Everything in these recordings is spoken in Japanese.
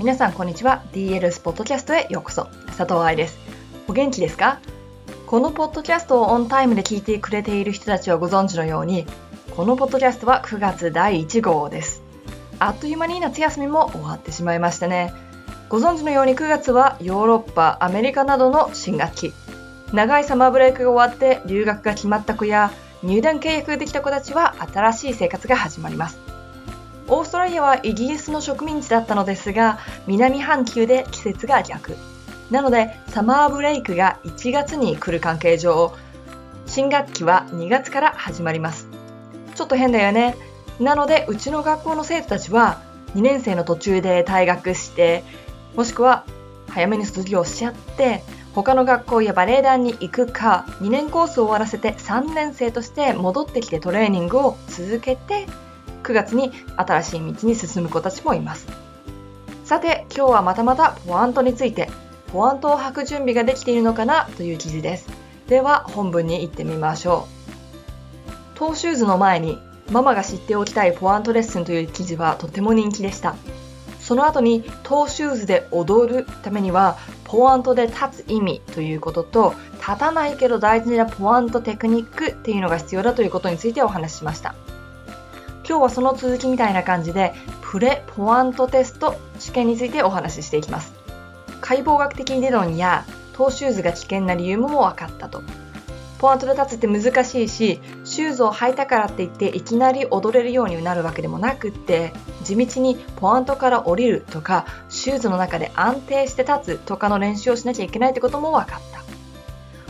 皆さんこんにちは。DL スポットキャストへようこそ。佐藤愛です。お元気ですか？このポッドキャストをオンタイムで聞いてくれている人たちはご存知のようにこのポッドキャストは9月第1号です。あっという間に夏休みも終わってしまいましたね。ご存知のように9月はヨーロッパアメリカなどの新学期。長いサマーブレイクが終わって留学が決まった子や入団契約ができた子たちは新しい生活が始まります。オーストラリアはイギリスの植民地だったのですが、南半球で季節が逆。なので、サマーブレイクが1月に来る関係上、新学期は2月から始まります。ちょっと変だよね。なので、うちの学校の生徒たちは、2年生の途中で退学して、もしくは早めに卒業しちゃって、他の学校やバレエ団に行くか、2年コースを終わらせて3年生として戻ってきてトレーニングを続けて、9月に新しい道に進む子たちもいます。さて、今日はまたまたポワントについて、ポワントを履く準備ができているのかなという記事です。では、本文に行ってみましょう。トーシューズの前に、ママが知っておきたいポワントレッスンという記事はとても人気でした。その後にトーシューズで踊るためにはポワントで立つ意味ということと立たないけど大事なポワントテクニックっていうのが必要だということについてお話ししました。今日はその続きみたいな感じでプレポワントテスト試験についてお話ししていきます。解剖学的理論やトーシューズが危険な理由も分かったと。ポワントで立つって難しいしシューズを履いたからって言っていきなり踊れるようになるわけでもなくって地道にポワントから降りるとかシューズの中で安定して立つとかの練習をしなきゃいけないってことも分かった。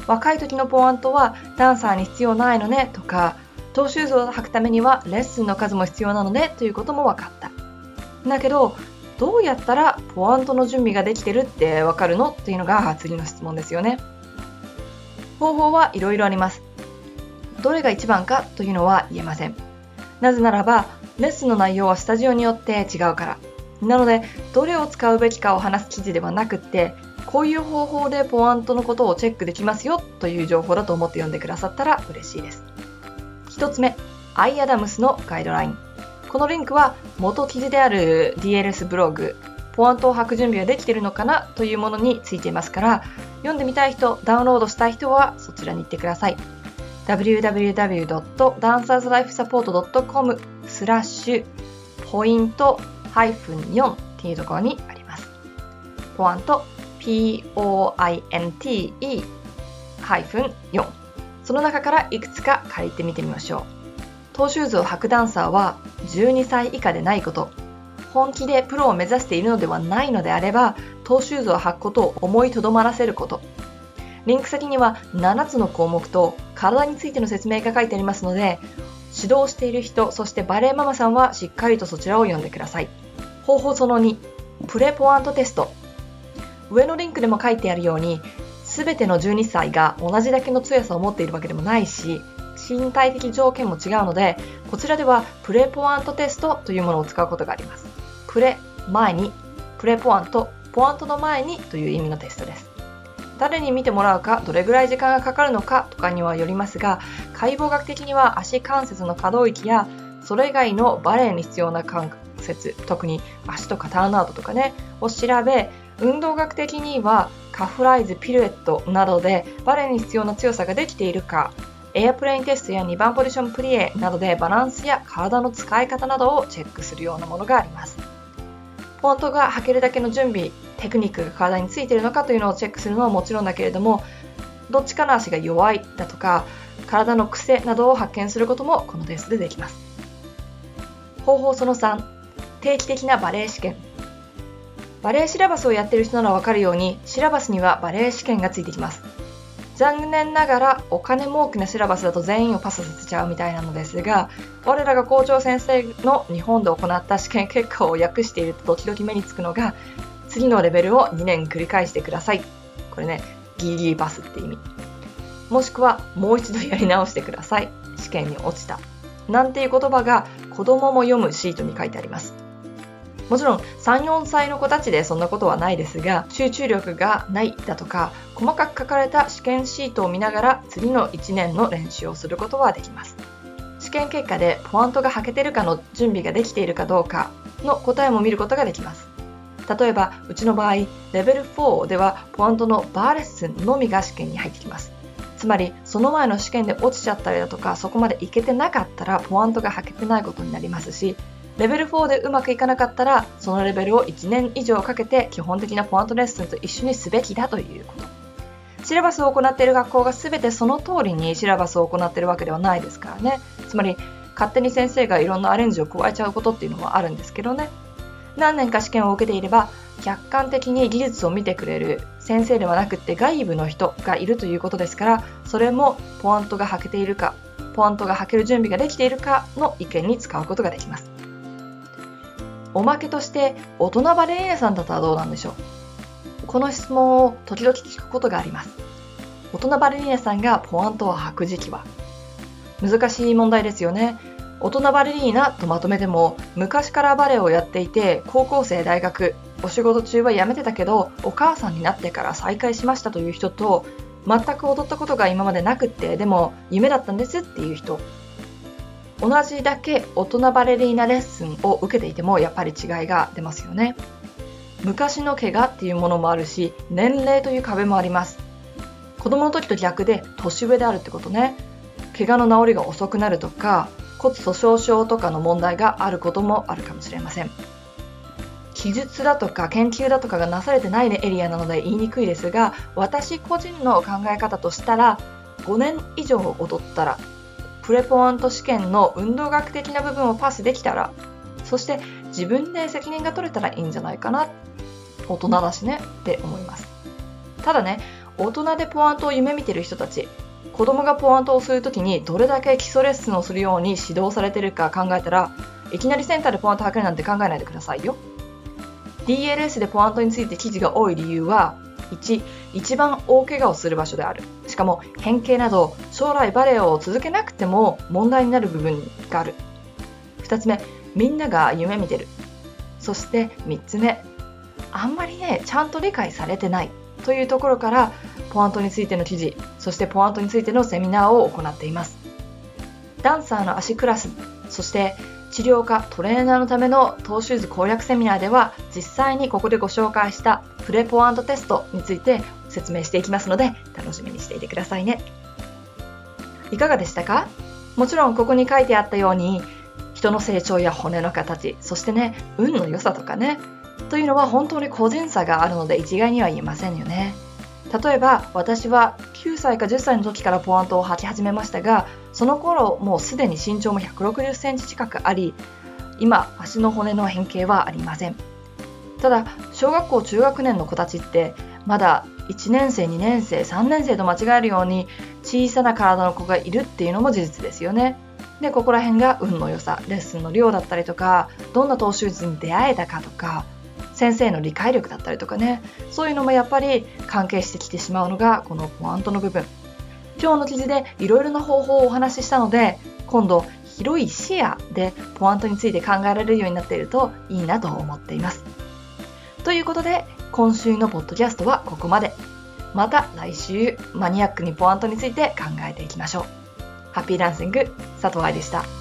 若い時のポワントはダンサーに必要ないのねとかトーシューズを履くためにはレッスンの数も必要なのでということも分かった。だけど、どうやったらポワントの準備ができてるってわかるのっていうのが次の質問ですよね。方法はいろいろあります。どれが一番かというのは言えません。なぜならば、レッスンの内容はスタジオによって違うから。なので、どれを使うべきかを話す記事ではなくって、こういう方法でポワントのことをチェックできますよという情報だと思って読んでくださったら嬉しいです。1つ目、アイアダムスのガイドライン。このリンクは元記事である DLS ブログ、ポワントを履く準備はできているのかなというものについていますから、読んでみたい人、ダウンロードしたい人はそちらに行ってください。www.dancerslifesupport.com スラッシュポイント4っていうところにあります。ポワント POINTE ハイフン4その中からいくつか借りてみてみましょう。トーシューズを履くダンサーは12歳以下でないこと。本気でプロを目指しているのではないのであればトーシューズを履くことを思いとどまらせること。リンク先には7つの項目と体についての説明が書いてありますので指導している人そしてバレエママさんはしっかりとそちらを読んでください。方法その2プレポワントテスト。上のリンクでも書いてあるように全ての12歳が同じだけの強さを持っているわけでもないし身体的条件も違うのでこちらではプレポワントテストというものを使うことがあります。プレ前にプレポワントポワントの前にという意味のテストです。誰に見てもらうかどれぐらい時間がかかるのかとかにはよりますが解剖学的には足関節の可動域やそれ以外のバレエに必要な関節特に足とかターンアウトとかねを調べ運動学的にはカフライズ、ピルエットなどでバレエに必要な強さができているか、エアプレインテストや2番ポジションプリエなどでバランスや体の使い方などをチェックするようなものがあります。フォントが履けるだけの準備、テクニックが体についているのかというのをチェックするのはもちろんだけれども、どっちかの足が弱いだとか、体の癖などを発見することもこのテストでできます。方法その3、定期的なバレエ試験。バレエシラバスをやってる人ならわかるように、シラバスにはバレエ試験がついてきます。残念ながらお金儲けなシラバスだと全員をパスさせちゃうみたいなのですが、我らが校長先生の日本で行った試験結果を訳していると時々目につくのが、次のレベルを2年繰り返してください。これね、ギリギリパスって意味。もしくは、もう一度やり直してください。試験に落ちた。なんていう言葉が子供も読むシートに書いてあります。もちろん3、4歳の子たちでそんなことはないですが、集中力がないだとか、細かく書かれた試験シートを見ながら次の1年の練習をすることはできます。試験結果でポワントが履けてるかの準備ができているかどうかの答えも見ることができます。例えばうちの場合レベル4ではポアントのバーレッスンのみが試験に入ってきますつまりその前の試験で落ちちゃったりだとかそこまでいけてなかったらポアントが履けてないことになりますしレベル4でうまくいかなかったらそのレベルを1年以上かけて基本的なポアントレッスンと一緒にすべきだということ。シラバスを行っている学校が全てその通りにシラバスを行っているわけではないですからね。つまり勝手に先生がいろんなアレンジを加えちゃうことっていうのもあるんですけどね。何年か試験を受けていれば客観的に技術を見てくれる先生ではなくて外部の人がいるということですからそれもポアントが履けているかポアントが履ける準備ができているかの意見に使うことができます。おまけとして大人バレリーナさんだったらどうなんでしょう？この質問を時々聞くことがあります。大人バレリーナさんがポアントを履く時期は？難しい問題ですよね。大人バレリーナとまとめても昔からバレエをやっていて高校生大学お仕事中は辞めてたけどお母さんになってから再開しましたという人と全く踊ったことが今までなくってでも夢だったんですっていう人。同じだけ大人バレリーナレッスンを受けていてもやっぱり違いが出ますよね。昔の怪我っていうものもあるし年齢という壁もあります。子供の時と逆で年上であるってことね。怪我の治りが遅くなるとか骨粗鬆症とかの問題があることもあるかもしれません。記述だとか研究だとかがなされてないエリアなので言いにくいですが私個人の考え方としたら5年以上踊ったらプレポアント試験の運動学的な部分をパスできたらそして自分で責任が取れたらいいんじゃないかな。大人だしね。って思います。ただね大人でポアントを夢見てる人たち子供がポアントをするときにどれだけ基礎レッスンをするように指導されてるか考えたらいきなりセンターでポアント履けるなんて考えないでくださいよ。DLS でポアントについて記事が多い理由は1一番大怪我をする場所である。かも変形など将来バレエを続けなくても問題になる部分がある。2つ目みんなが夢見てる。そして3つ目あんまりねちゃんと理解されてない。というところからポアントについての記事そしてポアントについてのセミナーを行っています。ダンサーの足クラスそして治療家トレーナーのためのトーシューズ攻略セミナーでは実際にここでご紹介したプレポアントテストについて説明していきますので楽しみにしていてくださいね。いかがでしたか？もちろんここに書いてあったように人の成長や骨の形そしてね運の良さとかねというのは本当に個人差があるので一概には言えませんよね。例えば私は9歳か10歳の時からポアントを履き始めましたがその頃もうすでに身長も160センチ近くあり今足の骨の変形はありません。ただ小学校中学年の子たちってまだ1年生2年生3年生と間違えるように小さな体の子がいるっていうのも事実ですよね。でここら辺が運の良さレッスンの量だったりとかどんな投手術に出会えたかとか先生の理解力だったりとかね。そういうのもやっぱり関係してきてしまうのがこのポアントの部分。今日の記事でいろいろな方法をお話ししたので今度広い視野でポアントについて考えられるようになっているといいなと思っています。ということで今週のポッドキャストはここまでまた来週マニアックにポアントについて考えていきましょうハッピーダンシング佐藤愛でした。